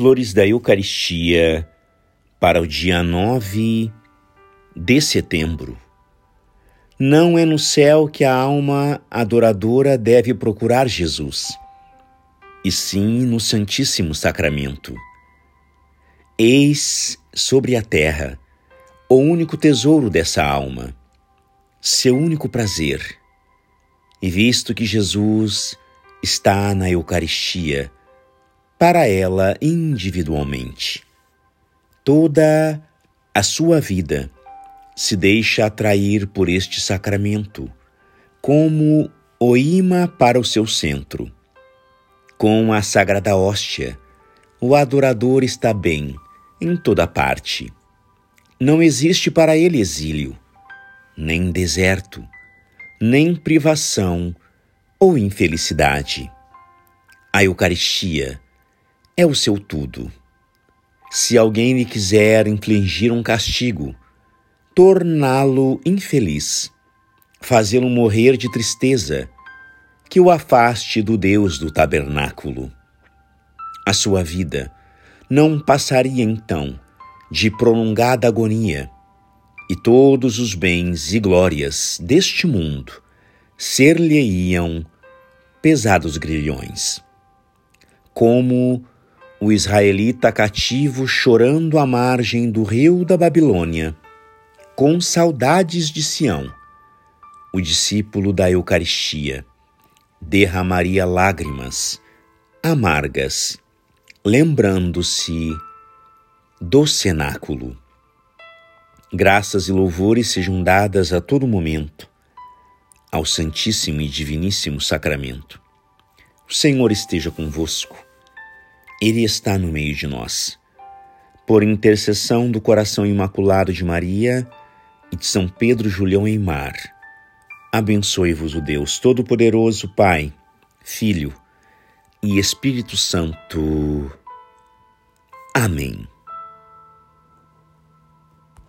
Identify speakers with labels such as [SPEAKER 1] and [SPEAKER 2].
[SPEAKER 1] Flores da Eucaristia para o dia 9 de setembro. Não é no céu que a alma adoradora deve procurar Jesus, e sim no Santíssimo Sacramento. Eis sobre a terra o único tesouro dessa alma, seu único prazer. E visto que Jesus está na Eucaristia, para ela individualmente. Toda a sua vida se deixa atrair por este sacramento, como o imã para o seu centro. Com a sagrada hóstia, o adorador está bem em toda parte. Não existe para ele exílio, nem deserto, nem privação ou infelicidade. A Eucaristia é o seu tudo. Se alguém lhe quiser infligir um castigo, torná-lo infeliz, fazê-lo morrer de tristeza, que o afaste do Deus do tabernáculo. A sua vida não passaria então de prolongada agonia, e todos os bens e glórias deste mundo ser-lhe-iam pesados grilhões. Como o israelita cativo chorando à margem do rio da Babilônia, com saudades de Sião, o discípulo da Eucaristia derramaria lágrimas amargas, lembrando-se do cenáculo. Graças e louvores sejam dadas a todo momento ao Santíssimo e Diviníssimo Sacramento. O Senhor esteja convosco ele está no meio de nós. Por intercessão do coração imaculado de Maria e de São Pedro Julião Eimar, abençoe-vos o Deus Todo-Poderoso, Pai, Filho e Espírito Santo. Amém.